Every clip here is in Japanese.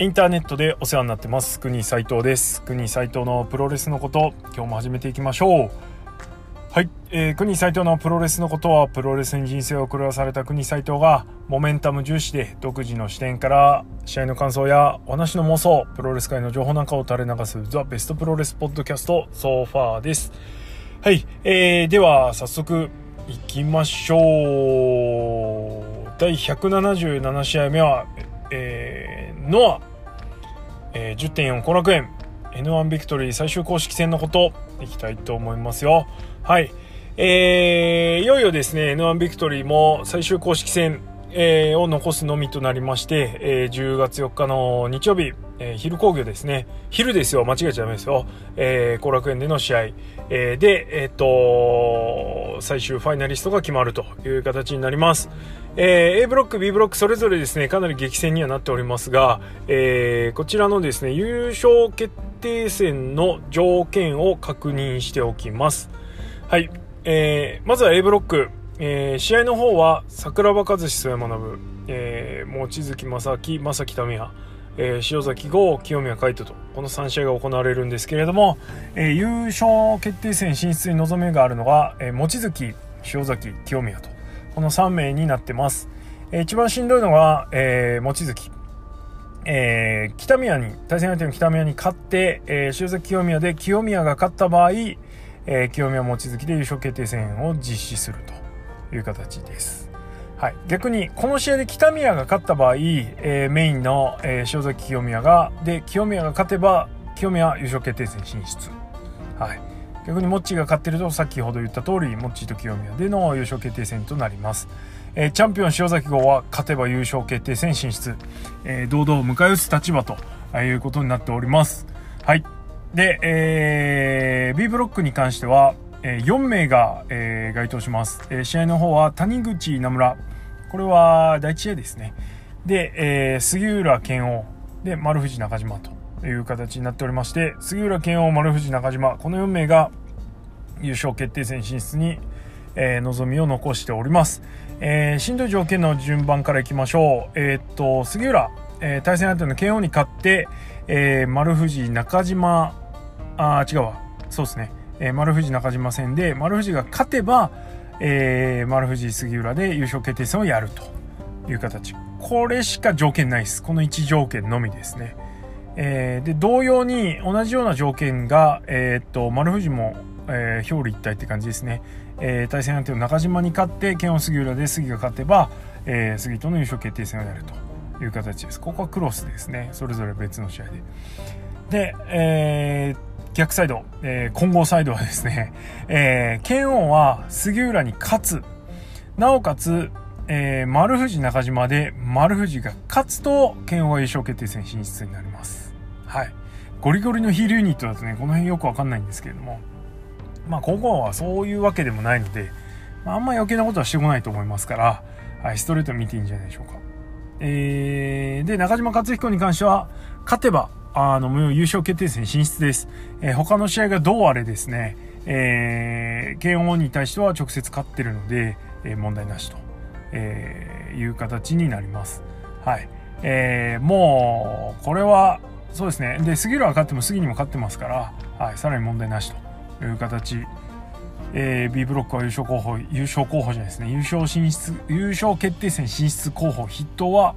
インターネットでお世話になってます。国斉藤です。国斉藤のプロレスのこと今日も始めていきましょう。はい、えー、国斉藤のプロレスのことはプロレスに人生を狂わされた国斉藤がモメンタム重視で独自の視点から試合の感想やお話の妄想プロレス界の情報なんかを垂れ流すザ・ベストプロレスポッドキャストソファーです。はい、えー、では早速いきましょう。第177試合目は、えー、ノアえー、10.4後楽園。N1 ビクトリー最終公式戦のこと。いきたいと思いますよ。はい。えー、いよいよですね N1 ビクトリーも最終公式戦、えー、を残すのみとなりまして、えー、10月4日の日曜日、えー、昼工業ですね。昼ですよ。間違えちゃダメですよ。後、えー、楽園での試合、えー、でえっ、と最終ファイナリストが決まるという形になります。えー、A ブロック、B ブロックそれぞれですねかなり激戦にはなっておりますが、えー、こちらのですね優勝決定戦の条件を確認しておきます。はい、えー、まずは A ブロック、えー、試合の方は桜庭和志曽山学、えー、望月正樹正木民也えー、塩崎豪清宮海斗とこの3試合が行われるんですけれども、えー、優勝決定戦進出に望みがあるのが、えー、望月塩崎清宮とこの3名になってます。えー、一番しんどいのが、えー、望月。えー、北宮に、対戦相手の北宮に勝って、えー、塩崎清宮で清宮が勝った場合、えー、清宮望月で優勝決定戦を実施するという形です。はい、逆にこの試合で北宮が勝った場合、えー、メインの、えー、塩崎清宮がで清宮が勝てば清宮は優勝決定戦進出、はい、逆にモッチーが勝ってると先ほど言った通りモッチーと清宮での優勝決定戦となります、えー、チャンピオン塩崎号は勝てば優勝決定戦進出、え、堂々迎え撃つ立場ということになっております。はい。で、えー、B ブロックに関しては、え、4名が、え、該当します、え、試合の方は谷口稲村。これは第1試合ですね。で、え、杉浦健夫で丸藤中島という形になっておりまして杉浦健夫丸藤中島。この4名が優勝決定戦進出に、えー、望みを残しております、えー、しんどい条件の順番からいきましょう。えー、っと杉浦、えー、対戦相手の慶応に勝って、えー、丸藤中島。あ違うわ。そうですね、えー、丸藤中島戦で丸藤が勝てば、えー、丸藤杉浦で優勝決定戦をやるという形。これしか条件ないです。この1条件のみですね。えー、で同様に同じような条件が、えー、っと丸藤もえー、表裏一体って感じですね、えー、対戦相手の中島に勝って剣を杉浦で杉が勝てば、えー、杉との優勝決定戦をやるという形です。ここはクロスですね。それぞれ別の試合で。で、えー、逆サイド、えー、混合サイドはですね、えー、剣王は杉浦に勝つ。なおかつ、えー、丸藤中島で丸藤が勝つと剣王が優勝決定戦進出になります。はい。ゴリゴリのヒールユニットだとねこの辺よくわかんないんですけれども。まあ、今後はそういうわけでもないので、まあ、あんま余計なことはしてこないと思いますから、はい、ストレート見ていいんじゃないでしょうか。えー、で、中島克彦に関しては、勝てば、あの、もう優勝決定戦進出です。えー、他の試合がどうあれですね、えー、慶応に対しては直接勝ってるので、えー、問題なしと、えー、いう形になります。はい。えー、もう、これは、そうですね。で、杉浦は勝っても杉にも勝ってますから、はい、さらに問題なしと。いう形、えー、B ブロックは優勝候補優勝候補じゃないですね優勝進出優勝決定戦進出候補筆頭は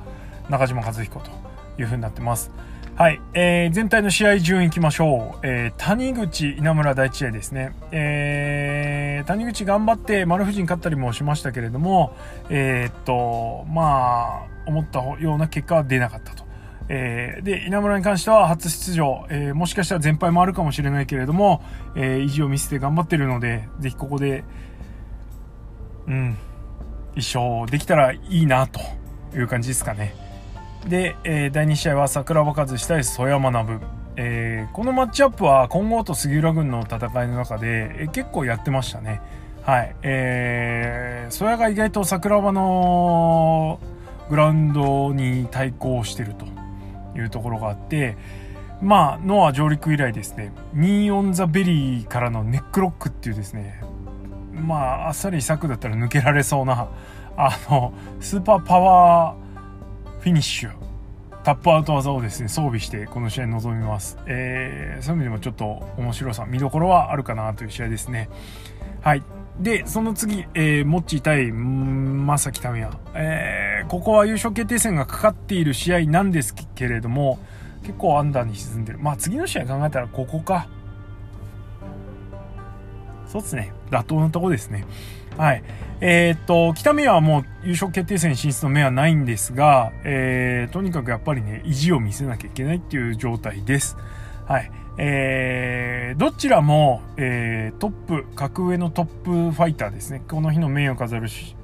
中島和彦というふうになってますはい、えー、全体の試合順いきましょう、えー、谷口稲村第一試合ですね、えー、谷口頑張って丸藤に勝ったりもしましたけれどもえー、っとまあ思ったような結果は出なかったと。えー、で、稲村に関しては初出場、えー、もしかしたら全敗もあるかもしれないけれども、えー、意地を見せて頑張ってるので、ぜひここで、うん、一勝できたらいいな、という感じですかね。で、えー、第2試合は桜庭和志対征矢学。えー、このマッチアップは金剛と杉浦軍の戦いの中で、えー、結構やってましたね。はい。えー、征矢が意外と桜庭のグラウンドに対抗してると。いうところがあって、まあ、ノア上陸以来ですね、 knee on the belly からのネックロックっていうですね、まあ、あっさりサクだったら抜けられそうな、あの、スーパーパワーフィニッシュタップアウト技をですね、装備してこの試合に臨みます。えー、そういう意味でもちょっと面白さ、見どころはあるかなという試合ですね。はい。で、その次、えー、モッチー対、マサ北宮。えー、ここは優勝決定戦がかかっている試合なんですけれども、結構アンダーに沈んでる。まあ次の試合考えたらここか。そうですね。妥当なとこですね。はい。えー、っと、北目はもう優勝決定戦進出の目はないんですが、えー、とにかくやっぱりね、意地を見せなきゃいけないっていう状態です。はい。えー、どちらも、えー、トップ、格上のトップファイターですね。この日の名誉を飾るし、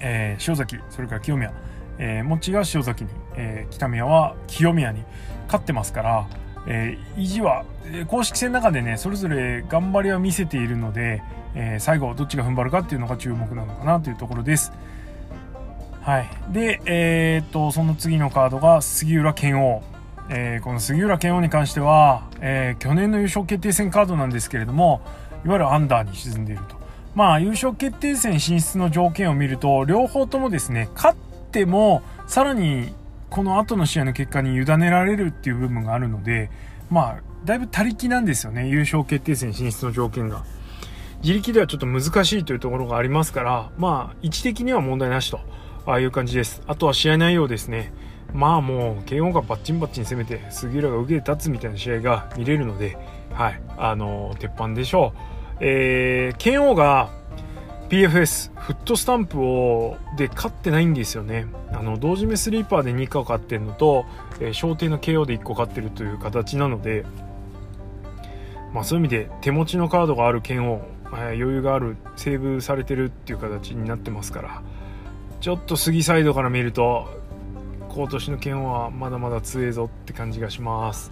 えー、塩崎、それから清宮。えー、もちが塩崎に、えー、北宮は清宮に勝ってますから、えー、意地は、公式戦の中でね、それぞれ頑張りは見せているので、えー、最後どっちが踏ん張るかっていうのが注目なのかなというところです。はい。で、え、っと、その次のカードが杉浦健王。えー、この杉浦健王に関しては、えー、去年の優勝決定戦カードなんですけれども、いわゆるアンダーに沈んでいると。まあ、優勝決定戦進出の条件を見ると、両方ともですね、勝っても、さらにこの後の試合の結果に委ねられるっていう部分があるので、まあ、だいぶ他力なんですよね、優勝決定戦進出の条件が。自力ではちょっと難しいというところがありますから、まあ、位置的には問題なしと、ああいう感じです。あとは試合内容ですね。まあもう、慶応がバッチンバッチン攻めて、杉浦が受け立つみたいな試合が見れるので、はい、あの、鉄板でしょう。えー、慶応が PFS、フットスタンプを、で勝ってないんですよね。あの、同時目スリーパーで2個勝ってるのと、えー、小艇の KO で1個勝ってるという形なので、まあそういう意味で手持ちのカードがある剣を、えー、余裕がある、セーブされてるっていう形になってますから、ちょっと杉サイドから見ると、今年の剣はまだまだ強えぞって感じがします。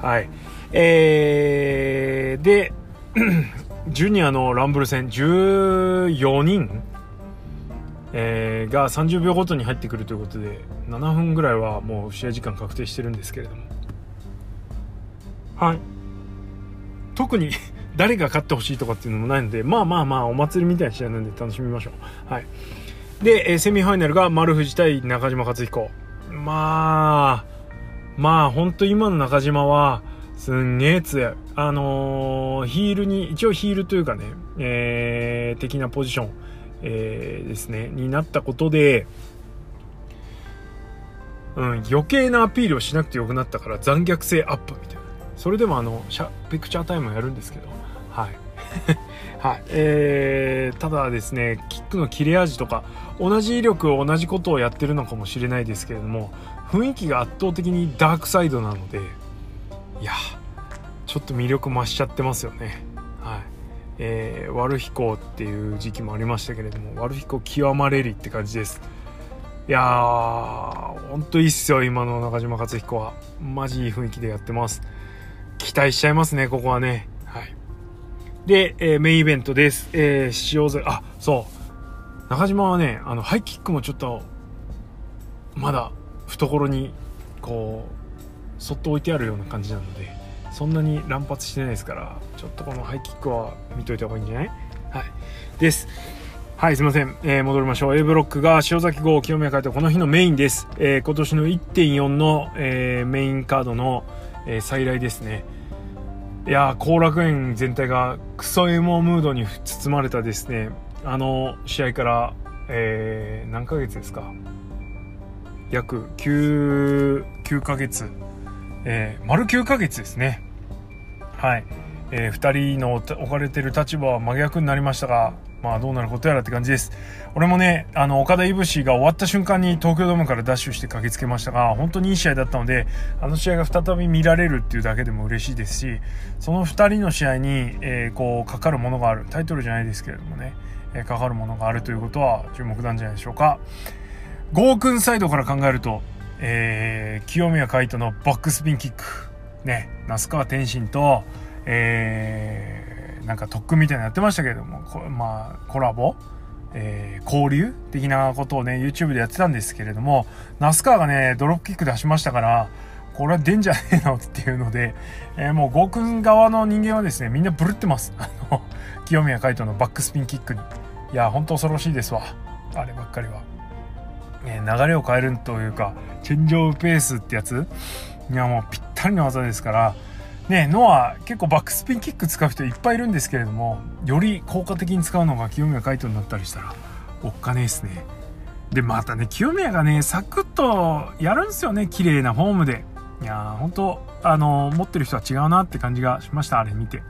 はい。えー、で、ジュニアのランブル戦14人、えー、が30秒ごとに入ってくるということで7分ぐらいはもう試合時間確定してるんですけれども。はい。特に 誰が勝ってほしいとかっていうのもないのでまあまあまあお祭りみたいな試合なんで楽しみましょう。はい。で、えセミファイナルが丸藤対中島克彦。まあまあ本当今の中島はすんげえ強い。あのー、ヒールに、一応ヒールというかね、えー、的なポジション、えー、ですね、になったことで、うん、余計なアピールをしなくてよくなったから残虐性アップみたいな。それでもあの、シャピクチャータイムやるんですけど、はい。はい。えー、ただですね、キックの切れ味とか、同じ威力を同じことをやってるのかもしれないですけれども、雰囲気が圧倒的にダークサイドなので、いやちょっと魅力増しちゃってますよね。はい。えー、悪飛行っていう時期もありましたけれども悪飛行極まれりって感じです。いやーほんといいっすよ今の中島克彦は。マジいい雰囲気でやってます。期待しちゃいますねここはね。はい。で、えー、メインイベントです。えー、塩添、あ、そう。中島はね、あの、ハイキックもちょっと、まだ、懐に、こう、そっと置いてあるような感じなのでそんなに乱発してないですからちょっとこのハイキックは見といた方がいいんじゃない？はい。です。はいすいません、えー、戻りましょう。A ブロックが塩崎号清宮海斗この日のメインです、えー、今年の1.4の、えー、メインカードの、え再来ですね。いや後楽園全体がクソエモムードに包まれたですね。あの試合から、え何ヶ月ですか？約 9, 9ヶ月。えー、丸9ヶ月ですね。はい。えー、2人の置かれてる立場は真逆になりましたが、まあどうなることやらって感じです。俺もね、あの、岡田いぶしが終わった瞬間に東京ドームからダッシュして駆けつけましたが、本当にいい試合だったので、あの試合が再び見られるっていうだけでも嬉しいですし、その2人の試合に、えー、こう、かかるものがある。タイトルじゃないですけれどもね、えー、かかるものがあるということは注目なんじゃないでしょうか。ゴーくんサイドから考えると、えー、清宮海斗のバックスピンキック、ね、那須川天心と、えー、なんか特訓みたいなのやってましたけれども、まあ、コラボ、えー、交流的なことをね、YouTube でやってたんですけれども、那須川がね、ドロップキック出しましたから、これは出んじゃねえのっていうので、えー、もう、ゴーくん側の人間はですね、みんなブルってます。あの、清宮海斗のバックスピンキックに。いや、ほんと恐ろしいですわ。あればっかりは。え流れを変えるというかチェンジオブペースってやついやもうぴったりの技ですからねノア結構バックスピンキック使う人いっぱいいるんですけれどもより効果的に使うのが清宮海斗になったりしたらおっかねえですね。でまたね清宮がねサクッとやるんですよね綺麗なフォームで。いやー本当あの持ってる人は違うなって感じがしましたあれ見て。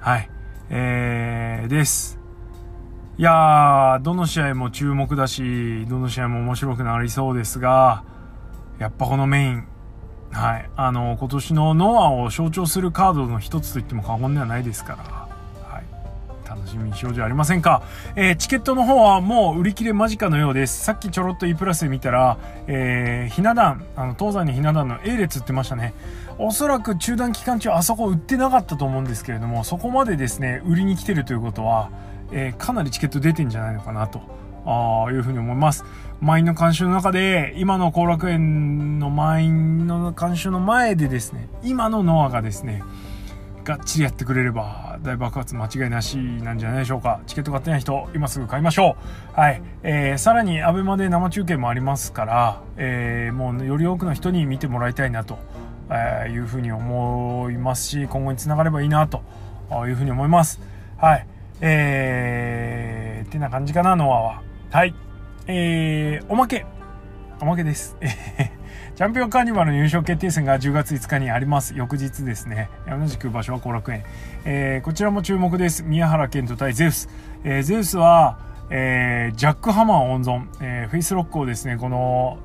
はい。えー、です。いやーどの試合も注目だしどの試合も面白くなりそうですがやっぱこのメインはい。あの、今年のノアを象徴するカードの一つと言っても過言ではないですから、はい。楽しみにしようじゃありませんか。えー、チケットの方はもう売り切れ間近のようです。さっきちょろっと E プラスで見たら、えー、ひな壇、あの、東西にひな壇の A 列売ってましたね。おそらく中断期間中あそこ売ってなかったと思うんですけれども、そこまでですね、売りに来てるということは、えー、かなりチケット出てんじゃないのかなと。あいうふうに思います。満員の監修の中で、今の後楽園の満員の監修の前でですね、今のノアがですね、がっちりやってくれれば大爆発間違いなしなんじゃないでしょうか。チケット買ってない人、今すぐ買いましょう。はい。えー、さらに、アベマで生中継もありますから、えー、もうより多くの人に見てもらいたいなと、え、いうふうに思いますし、今後につながればいいなというふうに思います。はい。えー、ってな感じかな、ノアは。はい。えー、おまけ。おまけです。チャンピオンカーニバルの優勝決定戦が10月5日にあります。翌日ですね。同じく場所は後楽園。えー、こちらも注目です。宮原健人対ゼウス。えー、ゼウスは、えー、ジャックハマー温存、えー、フェイスロックをですね、この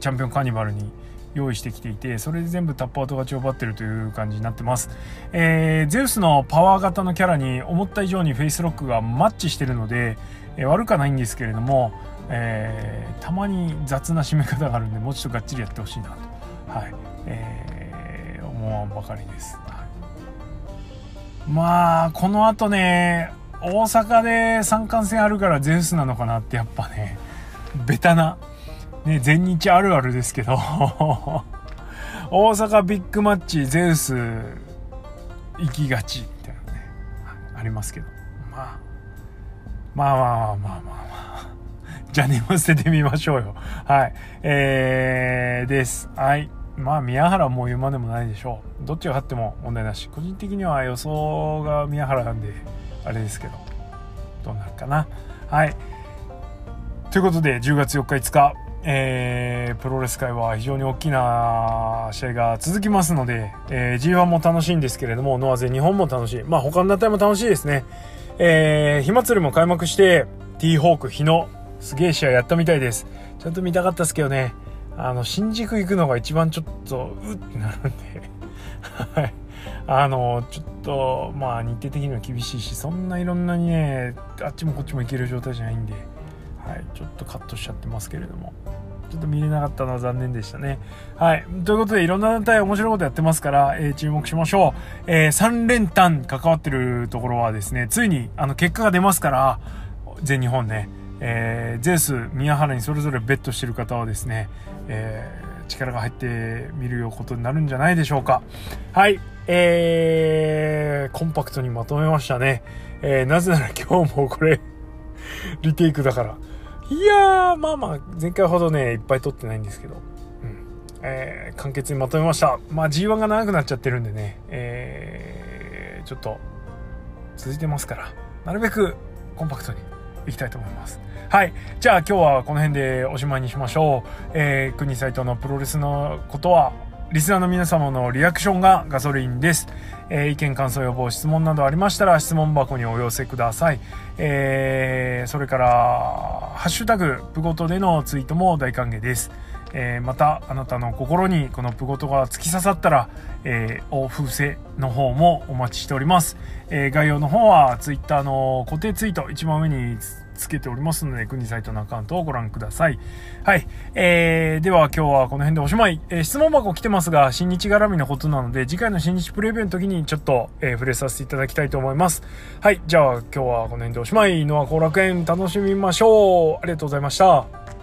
チャンピオンカーニバルに用意してきていて、それで全部タップアウト勝ちを奪ってるという感じになってます。えー、ゼウスのパワー型のキャラに思った以上にフェイスロックがマッチしてるので、え悪くはないんですけれども、えー、たまに雑な締め方があるんでもうちょっとがっちりやってほしいなと、はい。えー、思わんばかりです、まあこのあとね大阪で三冠戦あるからゼウスなのかなってやっぱねベタな、ね、全日あるあるですけど 大阪ビッグマッチゼウス行きがちみたいなねありますけどまあまあまあまあまあまあまあ。じゃあ眠捨ててみましょうよ。はい。えー、です。はい。まあ、宮原も言うまでもないでしょう。どっちが勝っても問題なし。個人的には予想が宮原なんで、あれですけど、どうなるかな。はい。ということで、10月4日5日、えー、プロレス界は非常に大きな試合が続きますので、えー、G1 も楽しいんですけれども、ノアゼ日本も楽しい。まあ、他の団体も楽しいですね。えー、火祭りも開幕して、ティーホーク、日野、すげえ試合やったみたいです。ちゃんと見たかったですけどね、あの、新宿行くのが一番ちょっと、うってなるんで、はい。あの、ちょっと、まあ、日程的には厳しいし、そんないろんなにね、あっちもこっちも行ける状態じゃないんで、はい、ちょっとカットしちゃってますけれども。ちょっと見れなかったのは残念でしたね。はい。ということで、いろんな団体面白いことやってますから、えー、注目しましょう。えー、3連単関わってるところはですね、ついに、あの、結果が出ますから、全日本ね、えー、ゼウス、宮原にそれぞれベットしてる方はですね、えー、力が入ってみるようことになるんじゃないでしょうか。はい。えー、コンパクトにまとめましたね。えー、なぜなら今日もこれリテイクだから。いやー、まあまあ、前回ほどね、いっぱい撮ってないんですけど、うん。えー、簡潔にまとめました。まあ G1 が長くなっちゃってるんでね、えー、ちょっと、続いてますから、なるべくコンパクトにいきたいと思います。はい。じゃあ今日はこの辺でおしまいにしましょう。えー、国サイトのプロレスのことは、リスナーの皆様のリアクションがガソリンです。えー、意見、感想、予防、質問などありましたら質問箱にお寄せください。えー、それから、ハッシュタグ、プゴトでのツイートも大歓迎です。えー、また、あなたの心にこのプゴトが突き刺さったら、えー、お風船の方もお待ちしております。えー、概要の方はツイッターの固定ツイート、一番上につけておりますので、国サイトのアカウントをご覧ください。はい。えー、では今日はこの辺でおしまい。えー、質問箱来てますが、新日絡みのことなので、次回の新日プレビューの時にちょっと、えー、触れさせていただきたいと思います。はい。じゃあ今日はこの辺でおしまい。のは後楽園楽しみましょう。ありがとうございました。